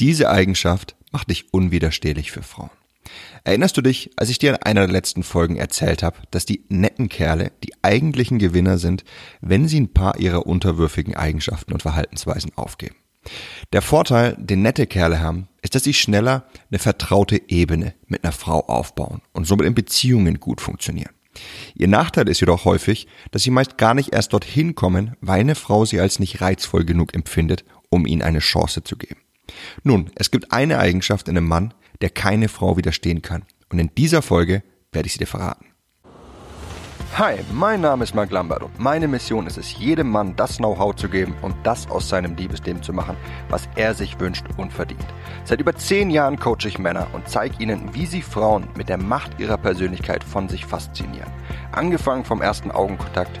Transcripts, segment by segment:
Diese Eigenschaft macht dich unwiderstehlich für Frauen. Erinnerst du dich, als ich dir in einer der letzten Folgen erzählt habe, dass die netten Kerle die eigentlichen Gewinner sind, wenn sie ein paar ihrer unterwürfigen Eigenschaften und Verhaltensweisen aufgeben? Der Vorteil, den nette Kerle haben, ist, dass sie schneller eine vertraute Ebene mit einer Frau aufbauen und somit in Beziehungen gut funktionieren. Ihr Nachteil ist jedoch häufig, dass sie meist gar nicht erst dorthin kommen, weil eine Frau sie als nicht reizvoll genug empfindet, um ihnen eine Chance zu geben. Nun, es gibt eine Eigenschaft in einem Mann, der keine Frau widerstehen kann. Und in dieser Folge werde ich sie dir verraten. Hi, mein Name ist Mark Lambert und meine Mission ist es, jedem Mann das Know-how zu geben und das aus seinem Liebesleben zu machen, was er sich wünscht und verdient. Seit über zehn Jahren coache ich Männer und zeige ihnen, wie sie Frauen mit der Macht ihrer Persönlichkeit von sich faszinieren. Angefangen vom ersten Augenkontakt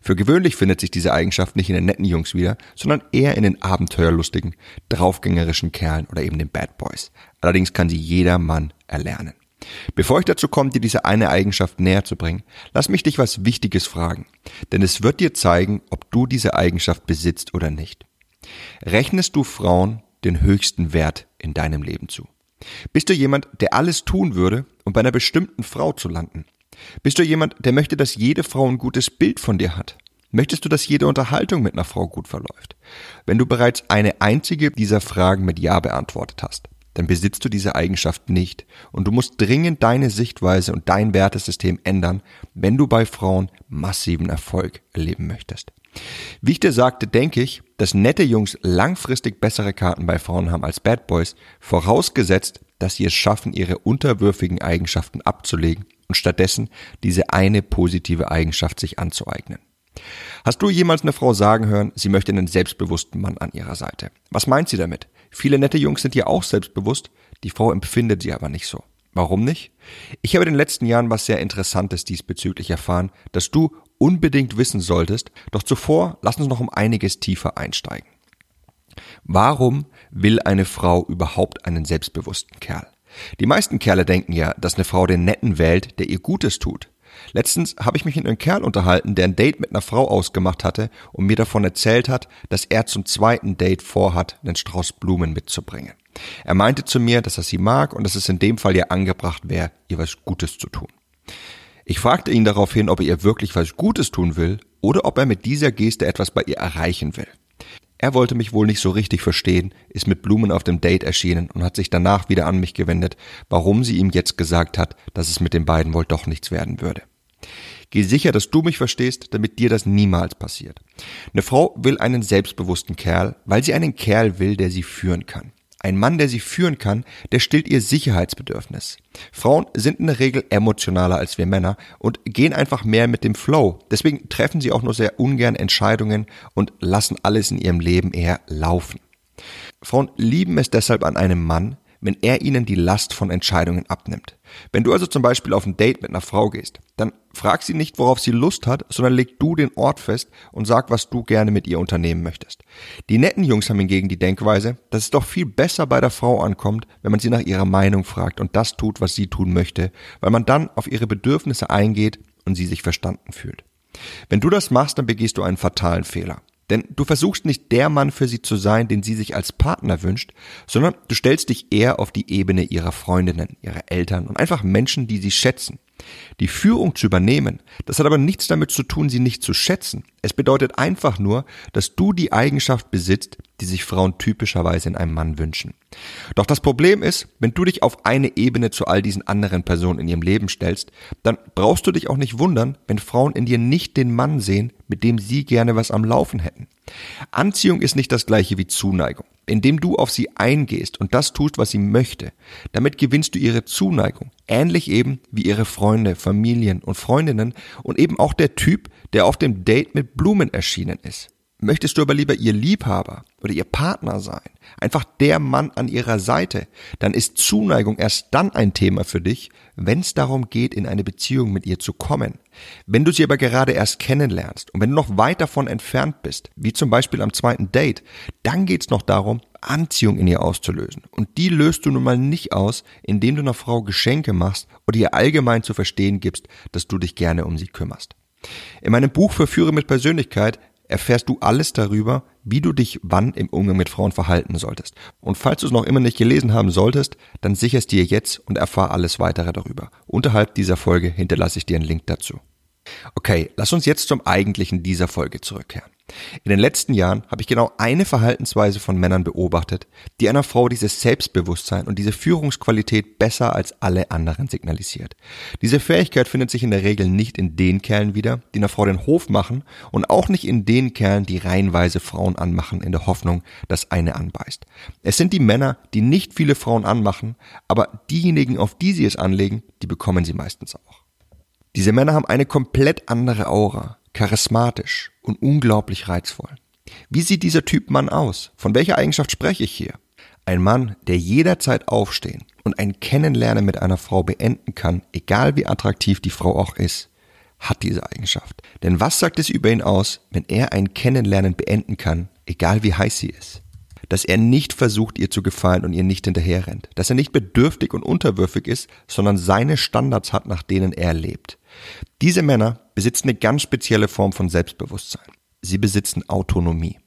Für gewöhnlich findet sich diese Eigenschaft nicht in den netten Jungs wieder, sondern eher in den abenteuerlustigen, draufgängerischen Kerlen oder eben den Bad Boys. Allerdings kann sie jeder Mann erlernen. Bevor ich dazu komme, dir diese eine Eigenschaft näher zu bringen, lass mich dich was Wichtiges fragen, denn es wird dir zeigen, ob du diese Eigenschaft besitzt oder nicht. Rechnest du Frauen den höchsten Wert in deinem Leben zu? Bist du jemand, der alles tun würde, um bei einer bestimmten Frau zu landen? Bist du jemand, der möchte, dass jede Frau ein gutes Bild von dir hat? Möchtest du, dass jede Unterhaltung mit einer Frau gut verläuft? Wenn du bereits eine einzige dieser Fragen mit Ja beantwortet hast, dann besitzt du diese Eigenschaft nicht und du musst dringend deine Sichtweise und dein Wertesystem ändern, wenn du bei Frauen massiven Erfolg erleben möchtest. Wie ich dir sagte, denke ich, dass nette Jungs langfristig bessere Karten bei Frauen haben als Bad Boys, vorausgesetzt, dass sie es schaffen, ihre unterwürfigen Eigenschaften abzulegen und stattdessen diese eine positive Eigenschaft sich anzueignen. Hast du jemals eine Frau sagen hören, sie möchte einen selbstbewussten Mann an ihrer Seite? Was meint sie damit? Viele nette Jungs sind ja auch selbstbewusst, die Frau empfindet sie aber nicht so. Warum nicht? Ich habe in den letzten Jahren was sehr Interessantes diesbezüglich erfahren, das du unbedingt wissen solltest, doch zuvor lass uns noch um einiges tiefer einsteigen. Warum will eine Frau überhaupt einen selbstbewussten Kerl? Die meisten Kerle denken ja, dass eine Frau den Netten wählt, der ihr Gutes tut. Letztens habe ich mich mit einem Kerl unterhalten, der ein Date mit einer Frau ausgemacht hatte und mir davon erzählt hat, dass er zum zweiten Date vorhat, einen Strauß Blumen mitzubringen. Er meinte zu mir, dass er sie mag und dass es in dem Fall ja angebracht wäre, ihr was Gutes zu tun. Ich fragte ihn daraufhin, ob er ihr wirklich was Gutes tun will oder ob er mit dieser Geste etwas bei ihr erreichen will. Er wollte mich wohl nicht so richtig verstehen, ist mit Blumen auf dem Date erschienen und hat sich danach wieder an mich gewendet, warum sie ihm jetzt gesagt hat, dass es mit den beiden wohl doch nichts werden würde. Geh sicher, dass du mich verstehst, damit dir das niemals passiert. Eine Frau will einen selbstbewussten Kerl, weil sie einen Kerl will, der sie führen kann. Ein Mann, der sie führen kann, der stillt ihr Sicherheitsbedürfnis. Frauen sind in der Regel emotionaler als wir Männer und gehen einfach mehr mit dem Flow. Deswegen treffen sie auch nur sehr ungern Entscheidungen und lassen alles in ihrem Leben eher laufen. Frauen lieben es deshalb an einem Mann, wenn er ihnen die Last von Entscheidungen abnimmt. Wenn du also zum Beispiel auf ein Date mit einer Frau gehst, dann frag sie nicht, worauf sie Lust hat, sondern leg du den Ort fest und sag, was du gerne mit ihr unternehmen möchtest. Die netten Jungs haben hingegen die Denkweise, dass es doch viel besser bei der Frau ankommt, wenn man sie nach ihrer Meinung fragt und das tut, was sie tun möchte, weil man dann auf ihre Bedürfnisse eingeht und sie sich verstanden fühlt. Wenn du das machst, dann begehst du einen fatalen Fehler. Denn du versuchst nicht der Mann für sie zu sein, den sie sich als Partner wünscht, sondern du stellst dich eher auf die Ebene ihrer Freundinnen, ihrer Eltern und einfach Menschen, die sie schätzen. Die Führung zu übernehmen, das hat aber nichts damit zu tun, sie nicht zu schätzen. Es bedeutet einfach nur, dass du die Eigenschaft besitzt, die sich Frauen typischerweise in einem Mann wünschen. Doch das Problem ist, wenn du dich auf eine Ebene zu all diesen anderen Personen in ihrem Leben stellst, dann brauchst du dich auch nicht wundern, wenn Frauen in dir nicht den Mann sehen, mit dem sie gerne was am Laufen hätten. Anziehung ist nicht das gleiche wie Zuneigung. Indem du auf sie eingehst und das tust, was sie möchte, damit gewinnst du ihre Zuneigung. Ähnlich eben wie ihre Freunde, Familien und Freundinnen und eben auch der Typ, der auf dem Date mit Blumen erschienen ist. Möchtest du aber lieber ihr Liebhaber oder ihr Partner sein, einfach der Mann an ihrer Seite, dann ist Zuneigung erst dann ein Thema für dich, wenn es darum geht, in eine Beziehung mit ihr zu kommen. Wenn du sie aber gerade erst kennenlernst und wenn du noch weit davon entfernt bist, wie zum Beispiel am zweiten Date, dann geht's noch darum, Anziehung in ihr auszulösen. Und die löst du nun mal nicht aus, indem du einer Frau Geschenke machst oder ihr allgemein zu verstehen gibst, dass du dich gerne um sie kümmerst. In meinem Buch Verführe mit Persönlichkeit erfährst du alles darüber, wie du dich wann im Umgang mit Frauen verhalten solltest. Und falls du es noch immer nicht gelesen haben solltest, dann sicherst dir jetzt und erfahr alles weitere darüber. Unterhalb dieser Folge hinterlasse ich dir einen Link dazu. Okay, lass uns jetzt zum eigentlichen dieser Folge zurückkehren. In den letzten Jahren habe ich genau eine Verhaltensweise von Männern beobachtet, die einer Frau dieses Selbstbewusstsein und diese Führungsqualität besser als alle anderen signalisiert. Diese Fähigkeit findet sich in der Regel nicht in den Kerlen wieder, die einer Frau den Hof machen und auch nicht in den Kerlen, die reihenweise Frauen anmachen in der Hoffnung, dass eine anbeißt. Es sind die Männer, die nicht viele Frauen anmachen, aber diejenigen, auf die sie es anlegen, die bekommen sie meistens auch. Diese Männer haben eine komplett andere Aura, charismatisch und unglaublich reizvoll. Wie sieht dieser Typ Mann aus? Von welcher Eigenschaft spreche ich hier? Ein Mann, der jederzeit aufstehen und ein Kennenlernen mit einer Frau beenden kann, egal wie attraktiv die Frau auch ist, hat diese Eigenschaft. Denn was sagt es über ihn aus, wenn er ein Kennenlernen beenden kann, egal wie heiß sie ist? Dass er nicht versucht, ihr zu gefallen und ihr nicht hinterherrennt. Dass er nicht bedürftig und unterwürfig ist, sondern seine Standards hat, nach denen er lebt. Diese Männer besitzen eine ganz spezielle Form von Selbstbewusstsein. Sie besitzen Autonomie.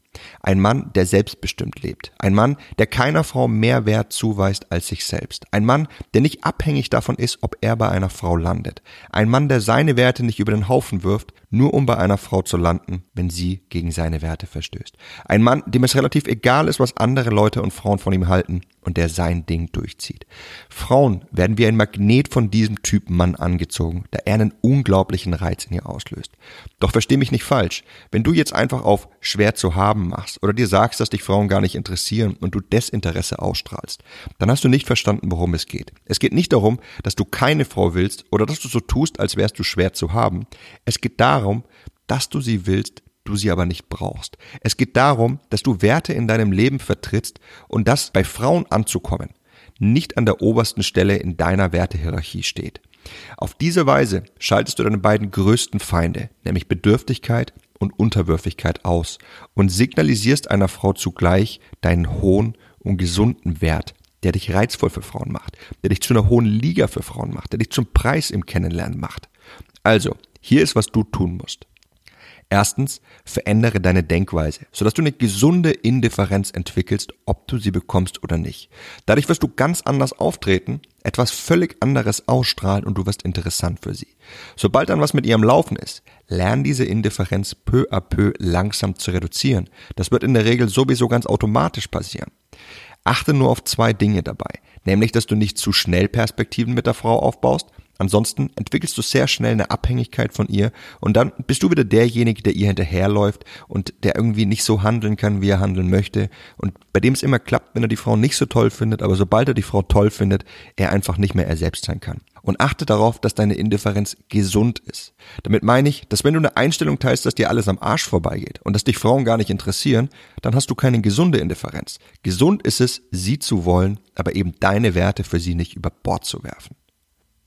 Ein Mann, der selbstbestimmt lebt. Ein Mann, der keiner Frau mehr Wert zuweist als sich selbst. Ein Mann, der nicht abhängig davon ist, ob er bei einer Frau landet. Ein Mann, der seine Werte nicht über den Haufen wirft, nur um bei einer Frau zu landen, wenn sie gegen seine Werte verstößt. Ein Mann, dem es relativ egal ist, was andere Leute und Frauen von ihm halten und der sein Ding durchzieht. Frauen werden wie ein Magnet von diesem Typ Mann angezogen, da er einen unglaublichen Reiz in ihr auslöst. Doch versteh mich nicht falsch, wenn du jetzt einfach auf schwer zu haben machst oder dir sagst, dass dich Frauen gar nicht interessieren und du Desinteresse ausstrahlst, dann hast du nicht verstanden, worum es geht. Es geht nicht darum, dass du keine Frau willst oder dass du so tust, als wärst du schwer zu haben. Es geht darum, dass du sie willst, du sie aber nicht brauchst. Es geht darum, dass du Werte in deinem Leben vertrittst und das bei Frauen anzukommen nicht an der obersten Stelle in deiner Wertehierarchie steht. Auf diese Weise schaltest du deine beiden größten Feinde, nämlich Bedürftigkeit und Unterwürfigkeit aus und signalisierst einer Frau zugleich deinen hohen und gesunden Wert, der dich reizvoll für Frauen macht, der dich zu einer hohen Liga für Frauen macht, der dich zum Preis im Kennenlernen macht. Also, hier ist, was du tun musst. Erstens, verändere deine Denkweise, sodass du eine gesunde Indifferenz entwickelst, ob du sie bekommst oder nicht. Dadurch wirst du ganz anders auftreten, etwas völlig anderes ausstrahlen und du wirst interessant für sie. Sobald dann was mit ihr am Laufen ist, lern diese Indifferenz peu à peu langsam zu reduzieren. Das wird in der Regel sowieso ganz automatisch passieren. Achte nur auf zwei Dinge dabei, nämlich dass du nicht zu schnell Perspektiven mit der Frau aufbaust Ansonsten entwickelst du sehr schnell eine Abhängigkeit von ihr und dann bist du wieder derjenige, der ihr hinterherläuft und der irgendwie nicht so handeln kann, wie er handeln möchte und bei dem es immer klappt, wenn er die Frau nicht so toll findet, aber sobald er die Frau toll findet, er einfach nicht mehr er selbst sein kann. Und achte darauf, dass deine Indifferenz gesund ist. Damit meine ich, dass wenn du eine Einstellung teilst, dass dir alles am Arsch vorbeigeht und dass dich Frauen gar nicht interessieren, dann hast du keine gesunde Indifferenz. Gesund ist es, sie zu wollen, aber eben deine Werte für sie nicht über Bord zu werfen.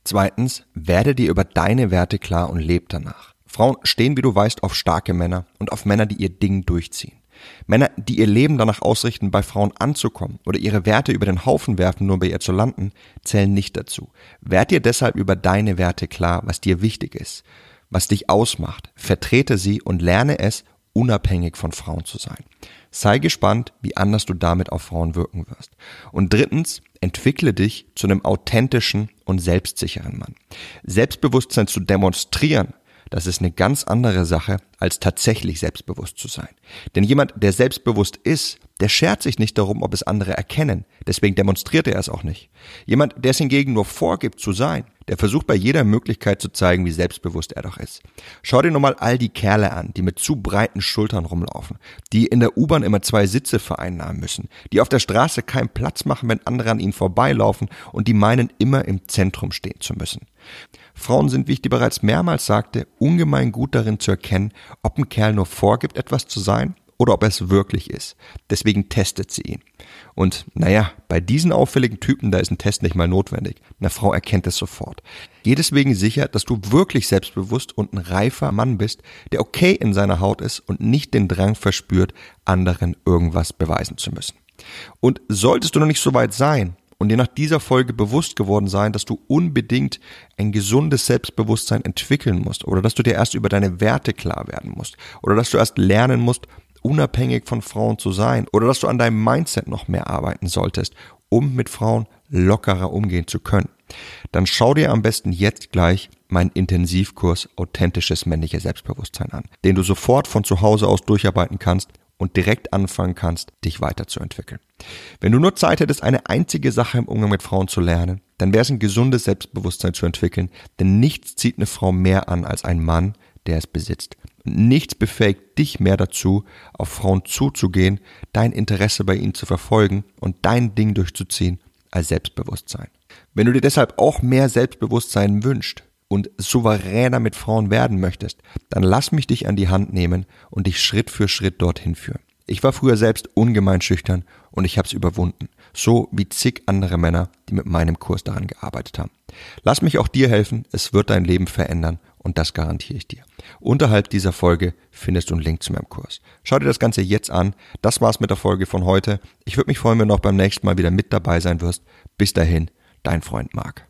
Zweitens, werde dir über deine Werte klar und leb danach. Frauen stehen, wie du weißt, auf starke Männer und auf Männer, die ihr Ding durchziehen. Männer, die ihr Leben danach ausrichten, bei Frauen anzukommen oder ihre Werte über den Haufen werfen, nur bei ihr zu landen, zählen nicht dazu. Werd dir deshalb über deine Werte klar, was dir wichtig ist, was dich ausmacht. Vertrete sie und lerne es, unabhängig von Frauen zu sein. Sei gespannt, wie anders du damit auf Frauen wirken wirst. Und drittens, entwickle dich zu einem authentischen und selbstsicheren Mann. Selbstbewusstsein zu demonstrieren, das ist eine ganz andere Sache, als tatsächlich selbstbewusst zu sein. Denn jemand, der selbstbewusst ist, der schert sich nicht darum, ob es andere erkennen. Deswegen demonstriert er es auch nicht. Jemand, der es hingegen nur vorgibt zu sein, der versucht bei jeder Möglichkeit zu zeigen, wie selbstbewusst er doch ist. Schau dir nur mal all die Kerle an, die mit zu breiten Schultern rumlaufen, die in der U-Bahn immer zwei Sitze vereinnahmen müssen, die auf der Straße keinen Platz machen, wenn andere an ihnen vorbeilaufen und die meinen, immer im Zentrum stehen zu müssen. Frauen sind, wie ich dir bereits mehrmals sagte, ungemein gut darin zu erkennen, ob ein Kerl nur vorgibt, etwas zu sein oder ob er es wirklich ist. Deswegen testet sie ihn. Und naja, bei diesen auffälligen Typen, da ist ein Test nicht mal notwendig. Eine Frau erkennt es sofort. Geh deswegen sicher, dass du wirklich selbstbewusst und ein reifer Mann bist, der okay in seiner Haut ist und nicht den Drang verspürt, anderen irgendwas beweisen zu müssen. Und solltest du noch nicht so weit sein, und dir nach dieser Folge bewusst geworden sein, dass du unbedingt ein gesundes Selbstbewusstsein entwickeln musst oder dass du dir erst über deine Werte klar werden musst oder dass du erst lernen musst, unabhängig von Frauen zu sein oder dass du an deinem Mindset noch mehr arbeiten solltest, um mit Frauen lockerer umgehen zu können. Dann schau dir am besten jetzt gleich meinen Intensivkurs Authentisches männliche Selbstbewusstsein an, den du sofort von zu Hause aus durcharbeiten kannst und direkt anfangen kannst, dich weiterzuentwickeln. Wenn du nur Zeit hättest, eine einzige Sache im Umgang mit Frauen zu lernen, dann wäre es ein gesundes Selbstbewusstsein zu entwickeln, denn nichts zieht eine Frau mehr an als ein Mann, der es besitzt. Nichts befähigt dich mehr dazu, auf Frauen zuzugehen, dein Interesse bei ihnen zu verfolgen und dein Ding durchzuziehen, als Selbstbewusstsein. Wenn du dir deshalb auch mehr Selbstbewusstsein wünscht und souveräner mit Frauen werden möchtest, dann lass mich dich an die Hand nehmen und dich Schritt für Schritt dorthin führen. Ich war früher selbst ungemein schüchtern und ich habe es überwunden, so wie zig andere Männer, die mit meinem Kurs daran gearbeitet haben. Lass mich auch dir helfen, es wird dein Leben verändern und das garantiere ich dir. Unterhalb dieser Folge findest du einen Link zu meinem Kurs. Schau dir das Ganze jetzt an. Das war's mit der Folge von heute. Ich würde mich freuen, wenn du auch beim nächsten Mal wieder mit dabei sein wirst. Bis dahin, dein Freund Marc.